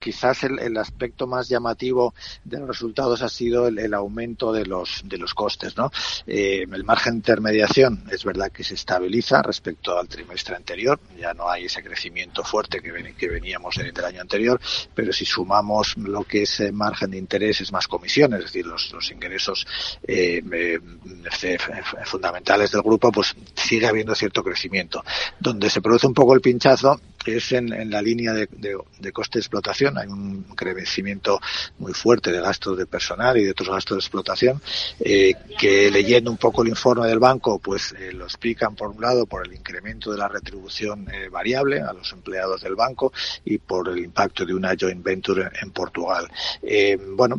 quizás el, aspecto más llamativo de los resultados ha sido el, aumento de los de los costes no eh, el margen de intermediación es verdad que se estabiliza respecto al trimestre anterior ya no hay ese crecimiento fuerte que, que veníamos en el año anterior pero si sumamos lo que es el margen de interés es más comisiones es decir los, los ingresos eh, eh, fundamentales del grupo pues sigue habiendo cierto crecimiento. Donde se produce un poco el pinchazo es en, en la línea de, de, de, coste de explotación. Hay un crecimiento muy fuerte de gastos de personal y de otros gastos de explotación, eh, que leyendo un poco el informe del banco, pues eh, lo explican por un lado por el incremento de la retribución eh, variable a los empleados del banco y por el impacto de una joint venture en Portugal. Bueno,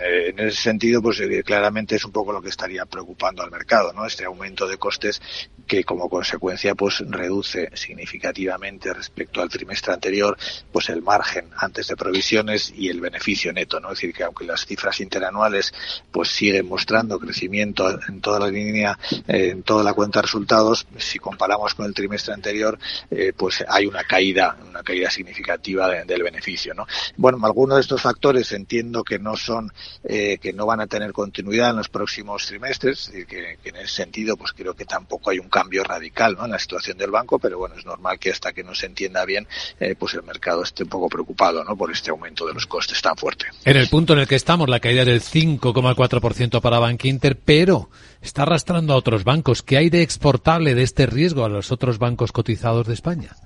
eh, en ese sentido, pues claramente es un poco lo que estaría preocupando al mercado, ¿no? Este aumento de costes que como consecuencia pues reduce significativamente al trimestre anterior pues el margen antes de provisiones y el beneficio neto, ¿no? Es decir, que aunque las cifras interanuales pues siguen mostrando crecimiento en toda la línea, en toda la cuenta de resultados, si comparamos con el trimestre anterior, eh, pues hay una caída, una caída significativa de, del beneficio, ¿no? Bueno, algunos de estos factores entiendo que no son, eh, que no van a tener continuidad en los próximos trimestres, y que, que en ese sentido pues creo que tampoco hay un cambio radical ¿no? en la situación del banco, pero bueno, es normal que hasta que no se entienda bien, eh, pues el mercado esté un poco preocupado ¿no? por este aumento de los costes tan fuerte. En el punto en el que estamos, la caída del 5,4% para Bank Inter, pero está arrastrando a otros bancos. ¿Qué hay de exportable de este riesgo a los otros bancos cotizados de España?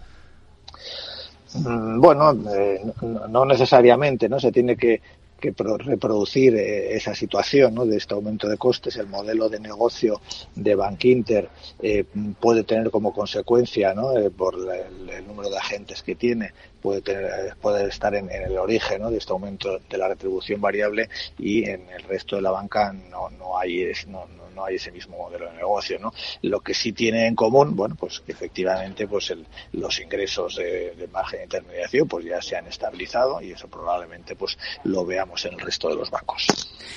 Mm, bueno, eh, no necesariamente, ¿no? Se tiene que que reproducir eh, esa situación ¿no? de este aumento de costes. El modelo de negocio de Bank Inter eh, puede tener como consecuencia, ¿no? Eh, por el, el, número de agentes que tiene, puede tener puede estar en, el origen de este aumento de la retribución variable y en el resto de la banca no, no hay no, no, no hay ese mismo modelo de negocio no lo que sí tiene en común bueno pues efectivamente pues el, los ingresos de, de margen de intermediación pues ya se han estabilizado y eso probablemente pues lo veamos en el resto de los bancos